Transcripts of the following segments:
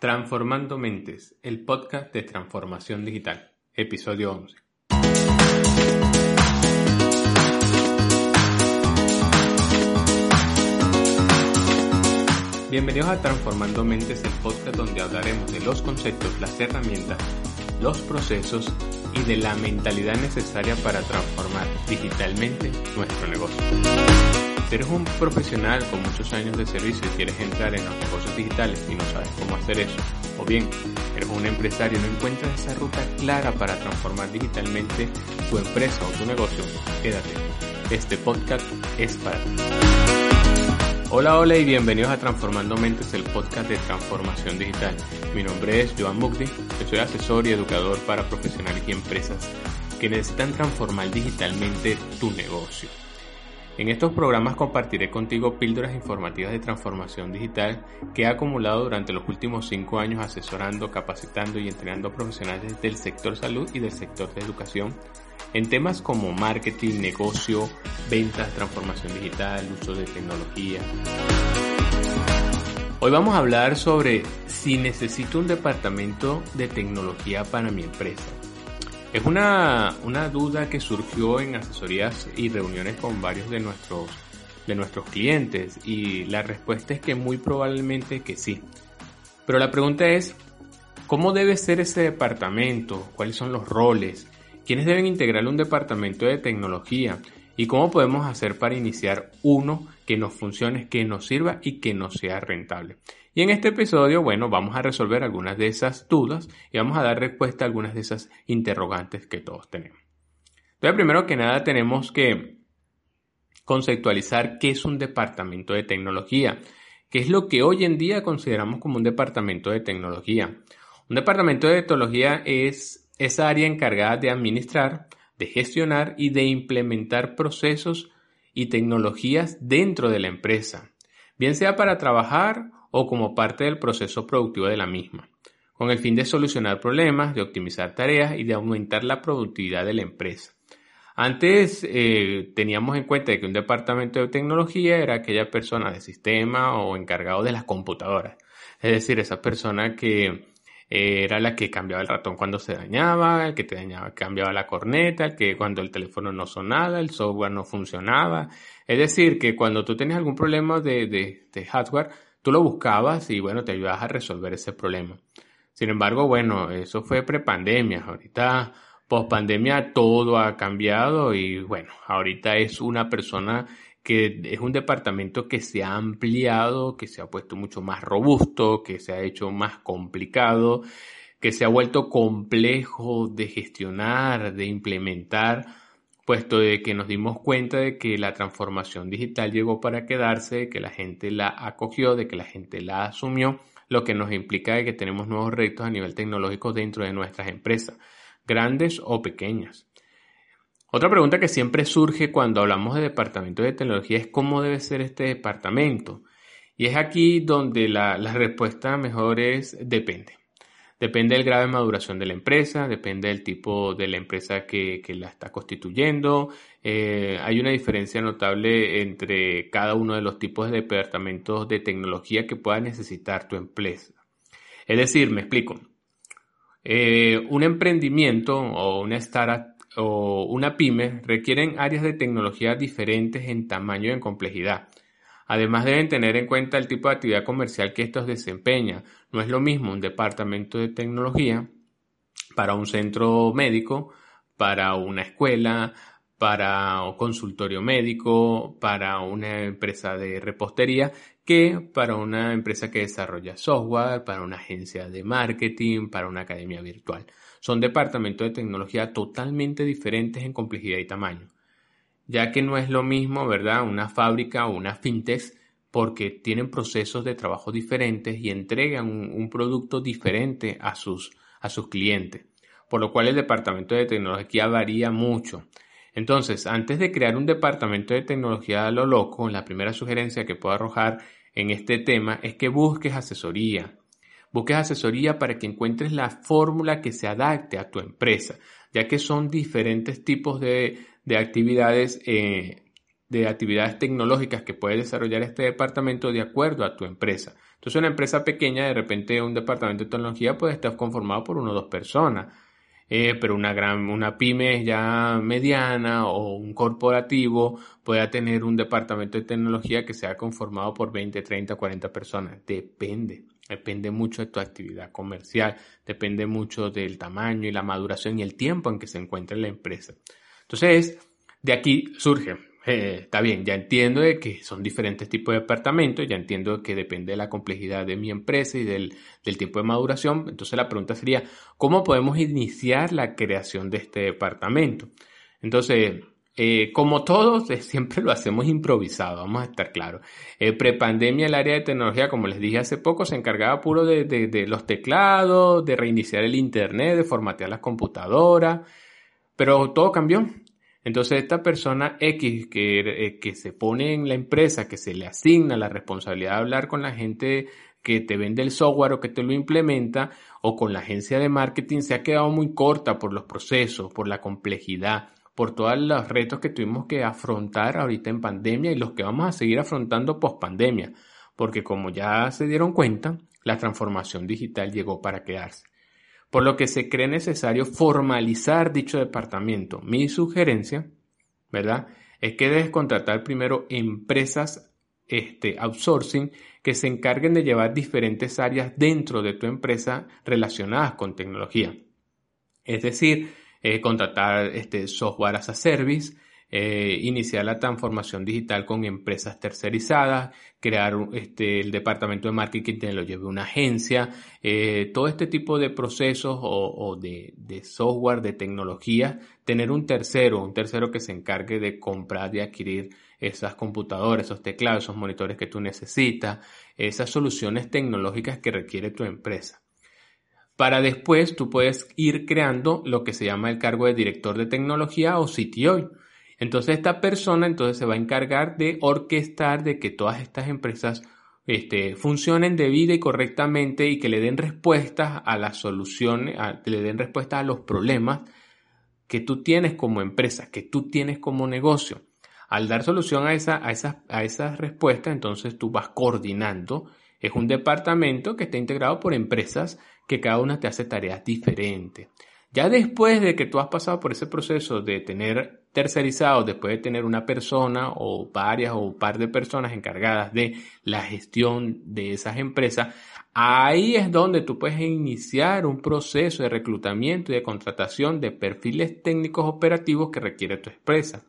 Transformando Mentes, el podcast de transformación digital, episodio 11. Bienvenidos a Transformando Mentes, el podcast donde hablaremos de los conceptos, las herramientas, los procesos y de la mentalidad necesaria para transformar digitalmente nuestro negocio. Si eres un profesional con muchos años de servicio y quieres entrar en los negocios digitales y no sabes cómo hacer eso, o bien eres un empresario y no encuentras esa ruta clara para transformar digitalmente tu empresa o tu negocio, quédate. Este podcast es para ti. Hola, hola y bienvenidos a Transformando Mentes, el podcast de transformación digital. Mi nombre es Joan yo soy asesor y educador para profesionales y empresas que necesitan transformar digitalmente tu negocio. En estos programas compartiré contigo píldoras informativas de transformación digital que he acumulado durante los últimos cinco años asesorando, capacitando y entrenando profesionales del sector salud y del sector de educación en temas como marketing, negocio, ventas, transformación digital, uso de tecnología. Hoy vamos a hablar sobre si necesito un departamento de tecnología para mi empresa. Es una, duda que surgió en asesorías y reuniones con varios de nuestros, de nuestros clientes y la respuesta es que muy probablemente que sí. Pero la pregunta es, ¿cómo debe ser ese departamento? ¿Cuáles son los roles? ¿Quiénes deben integrar un departamento de tecnología? ¿Y cómo podemos hacer para iniciar uno que nos funcione, que nos sirva y que nos sea rentable? Y en este episodio, bueno, vamos a resolver algunas de esas dudas y vamos a dar respuesta a algunas de esas interrogantes que todos tenemos. Entonces, primero que nada, tenemos que conceptualizar qué es un departamento de tecnología, qué es lo que hoy en día consideramos como un departamento de tecnología. Un departamento de tecnología es esa área encargada de administrar, de gestionar y de implementar procesos y tecnologías dentro de la empresa, bien sea para trabajar o como parte del proceso productivo de la misma, con el fin de solucionar problemas, de optimizar tareas y de aumentar la productividad de la empresa. Antes eh, teníamos en cuenta que un departamento de tecnología era aquella persona de sistema o encargado de las computadoras, es decir, esa persona que eh, era la que cambiaba el ratón cuando se dañaba, que te dañaba, cambiaba la corneta, que cuando el teléfono no sonaba, el software no funcionaba. Es decir, que cuando tú tenías algún problema de, de hardware, Tú lo buscabas y bueno, te ayudabas a resolver ese problema. Sin embargo, bueno, eso fue prepandemia. Ahorita, post pandemia, todo ha cambiado y bueno, ahorita es una persona que es un departamento que se ha ampliado, que se ha puesto mucho más robusto, que se ha hecho más complicado, que se ha vuelto complejo de gestionar, de implementar puesto de que nos dimos cuenta de que la transformación digital llegó para quedarse, de que la gente la acogió, de que la gente la asumió, lo que nos implica de que tenemos nuevos retos a nivel tecnológico dentro de nuestras empresas, grandes o pequeñas. Otra pregunta que siempre surge cuando hablamos de departamento de tecnología es cómo debe ser este departamento. Y es aquí donde la, la respuesta mejor es depende. Depende del grado de maduración de la empresa, depende del tipo de la empresa que, la está constituyendo. Eh, hay una diferencia notable entre cada uno de los tipos de departamentos de tecnología que pueda necesitar tu empresa. Es decir, me explico. Eh, un emprendimiento o una startup o una pyme requieren áreas de tecnología diferentes en tamaño y en complejidad. Además deben tener en cuenta el tipo de actividad comercial que estos desempeñan. No es lo mismo un departamento de tecnología para un centro médico, para una escuela, para un consultorio médico, para una empresa de repostería, que para una empresa que desarrolla software, para una agencia de marketing, para una academia virtual. Son departamentos de tecnología totalmente diferentes en complejidad y tamaño ya que no es lo mismo, ¿verdad? Una fábrica o una fintech porque tienen procesos de trabajo diferentes y entregan un, producto diferente a sus, a sus clientes, por lo cual el departamento de tecnología varía mucho. Entonces, antes de crear un departamento de tecnología a lo loco, la primera sugerencia que puedo arrojar en este tema es que busques asesoría. Busques asesoría para que encuentres la fórmula que se adapte a tu empresa, ya que son diferentes tipos de, actividades eh, de actividades tecnológicas que puede desarrollar este departamento de acuerdo a tu empresa. Entonces, una empresa pequeña, de repente un departamento de tecnología puede estar conformado por una o dos personas. Eh, pero una gran, una pyme ya mediana o un corporativo pueda tener un departamento de tecnología que sea conformado por 20, 30, 40 personas. Depende. Depende mucho de tu actividad comercial, depende mucho del tamaño y la maduración y el tiempo en que se encuentra la empresa. Entonces, de aquí surge eh, está bien, ya entiendo de que son diferentes tipos de departamentos, ya entiendo que depende de la complejidad de mi empresa y del, tiempo de maduración. Entonces la pregunta sería, ¿cómo podemos iniciar la creación de este departamento? Entonces, eh, como todos, siempre lo hacemos improvisado, vamos a estar claros. Eh, prepandemia, el área de tecnología, como les dije hace poco, se encargaba puro de, de los teclados, de reiniciar el Internet, de formatear las computadoras, pero todo cambió. Entonces esta persona X que, eh, que se pone en la empresa, que se le asigna la responsabilidad de hablar con la gente que te vende el software o que te lo implementa o con la agencia de marketing se ha quedado muy corta por los procesos, por la complejidad, por todos los retos que tuvimos que afrontar ahorita en pandemia y los que vamos a seguir afrontando post pandemia, porque como ya se dieron cuenta, la transformación digital llegó para quedarse por lo que se cree necesario formalizar dicho departamento. Mi sugerencia, ¿verdad? Es que debes contratar primero empresas este, outsourcing que se encarguen de llevar diferentes áreas dentro de tu empresa relacionadas con tecnología. Es decir, eh, contratar este, software as a service, eh, iniciar la transformación digital con empresas tercerizadas, crear este, el departamento de marketing que lo lleve una agencia, eh, todo este tipo de procesos o, de, software, de tecnología, tener un tercero, un tercero que se encargue de comprar y adquirir esas computadoras, esos teclados, esos monitores que tú necesitas, esas soluciones tecnológicas que requiere tu empresa para después tú puedes ir creando lo que se llama el cargo de director de tecnología o CTO. Entonces esta persona entonces se va a encargar de orquestar de que todas estas empresas este, funcionen debida y correctamente y que le den respuestas a las soluciones, que le den respuestas a los problemas que tú tienes como empresa, que tú tienes como negocio. Al dar solución a, esa, a, esas, a esas respuestas, entonces tú vas coordinando. Es un departamento que está integrado por empresas que cada una te hace tareas diferentes. Ya después de que tú has pasado por ese proceso de tener tercerizado, después de tener una persona o varias o un par de personas encargadas de la gestión de esas empresas, ahí es donde tú puedes iniciar un proceso de reclutamiento y de contratación de perfiles técnicos operativos que requiere tu empresa.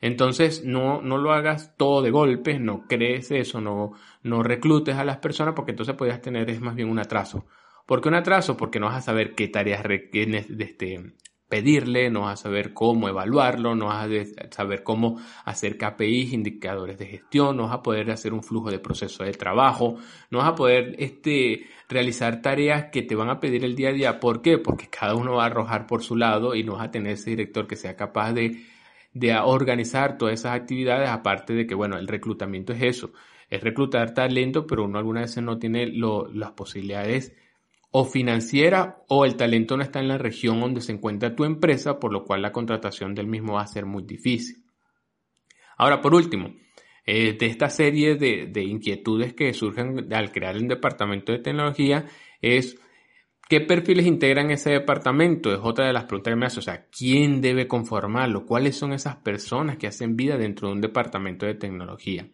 Entonces no, no lo hagas todo de golpe, no crees eso, no, no reclutes a las personas porque entonces podrías tener es más bien un atraso ¿Por qué un atraso? Porque no vas a saber qué tareas requieres este, pedirle, no vas a saber cómo evaluarlo, no vas a saber cómo hacer KPIs, indicadores de gestión, no vas a poder hacer un flujo de proceso de trabajo, no vas a poder este, realizar tareas que te van a pedir el día a día. ¿Por qué? Porque cada uno va a arrojar por su lado y no vas a tener ese director que sea capaz de, de organizar todas esas actividades, aparte de que, bueno, el reclutamiento es eso, es reclutar talento, pero uno algunas veces no tiene las posibilidades o financiera o el talento no está en la región donde se encuentra tu empresa, por lo cual la contratación del mismo va a ser muy difícil. Ahora, por último, eh, de esta serie de, inquietudes que surgen al crear el departamento de tecnología es ¿Qué perfiles integran ese departamento? Es otra de las preguntas que me hace. O sea, ¿quién debe conformarlo? ¿Cuáles son esas personas que hacen vida dentro de un departamento de tecnología?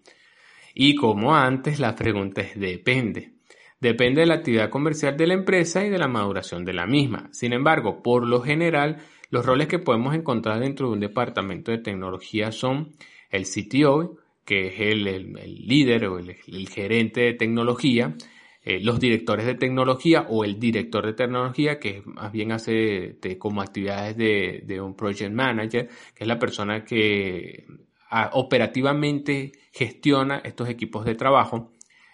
Y como antes, la pregunta es depende. Depende de la actividad comercial de la empresa y de la maduración de la misma. Sin embargo, por lo general, los roles que podemos encontrar dentro de un departamento de tecnología son el CTO, que es el, líder o el, gerente de tecnología, eh, los directores de tecnología o el director de tecnología, que más bien hace como actividades de, un project manager, que es la persona que ah, operativamente gestiona estos equipos de trabajo,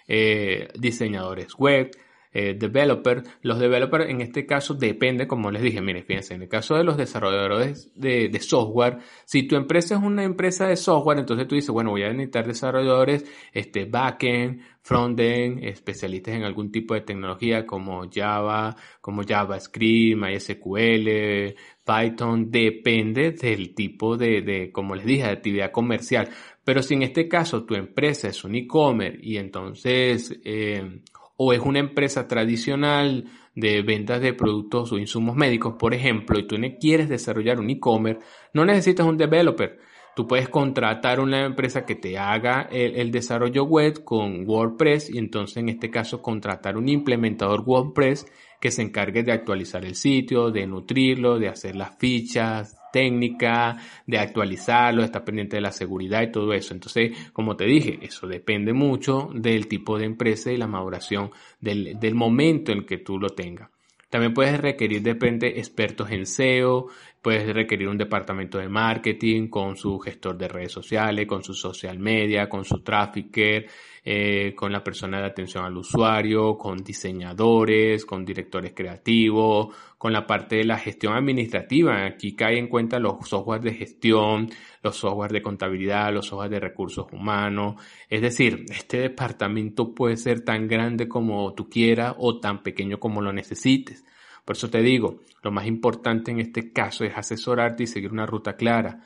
eh, diseñadores web, eh, developer. Los developers en este caso depende, como les dije, miren, fíjense, en el caso de los desarrolladores de, software, si tu empresa es una empresa de software, entonces tú dices, bueno, voy a necesitar desarrolladores, este, backend, frontend, especialistas en algún tipo de tecnología como Java, como JavaScript, MySQL, Python, depende del tipo de, de, como les dije, de actividad comercial. Pero si en este caso tu empresa es un e-commerce y entonces eh, o es una empresa tradicional de ventas de productos o insumos médicos, por ejemplo, y tú quieres desarrollar un e-commerce, no necesitas un developer. Tú puedes contratar una empresa que te haga el, desarrollo web con WordPress y entonces en este caso contratar un implementador WordPress que se encargue de actualizar el sitio, de nutrirlo, de hacer las fichas, técnica, de actualizarlo, estar pendiente de la seguridad y todo eso. Entonces, como te dije, eso depende mucho del tipo de empresa y la maduración del, del momento en que tú lo tengas. También puedes requerir de expertos en SEO, puedes requerir un departamento de marketing con su gestor de redes sociales, con su social media, con su trafficker, eh, con la persona de atención al usuario, con diseñadores, con directores creativos, con la parte de la gestión administrativa. Aquí cae en cuenta los softwares de gestión, los softwares de contabilidad, los softwares de recursos humanos. Es decir, este departamento puede ser tan grande como tú quieras o tan pequeño como lo necesites. Por eso te digo, lo más importante en este caso es asesorarte y seguir una ruta clara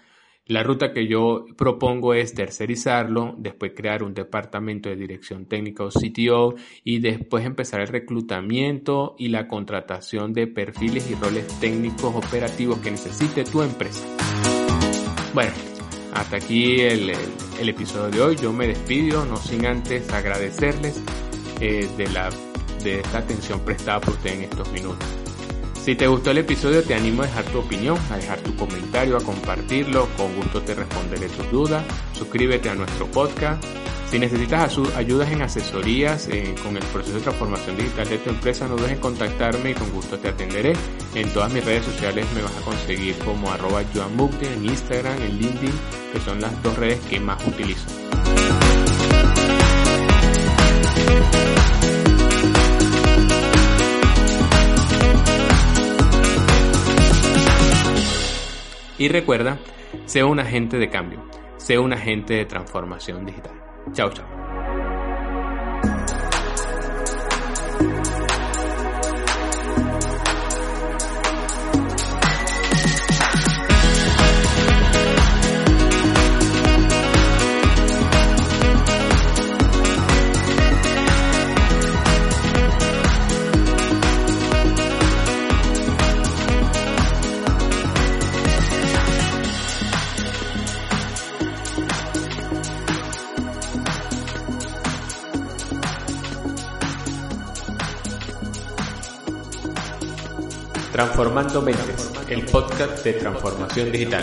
la ruta que yo propongo es tercerizarlo, después crear un departamento de dirección técnica o CTO y después empezar el reclutamiento y la contratación de perfiles y roles técnicos operativos que necesite tu empresa. Bueno, hasta aquí el, episodio de hoy. Yo me despido, no sin antes agradecerles eh, de, la, de esta atención prestada por ustedes en estos minutos. Si te gustó el episodio te animo a dejar tu opinión, a dejar tu comentario, a compartirlo, con gusto te responderé tus dudas, suscríbete a nuestro podcast. Si necesitas ayudas en asesorías eh, con el proceso de transformación digital de tu empresa, no dudes en contactarme y con gusto te atenderé. En todas mis redes sociales me vas a conseguir como arroba en Instagram, en LinkedIn, que son las dos redes que más utilizo. Y recuerda, sea un agente de cambio, sea un agente de transformación digital. Chao, chao. Transformando Mentes, el podcast de transformación digital.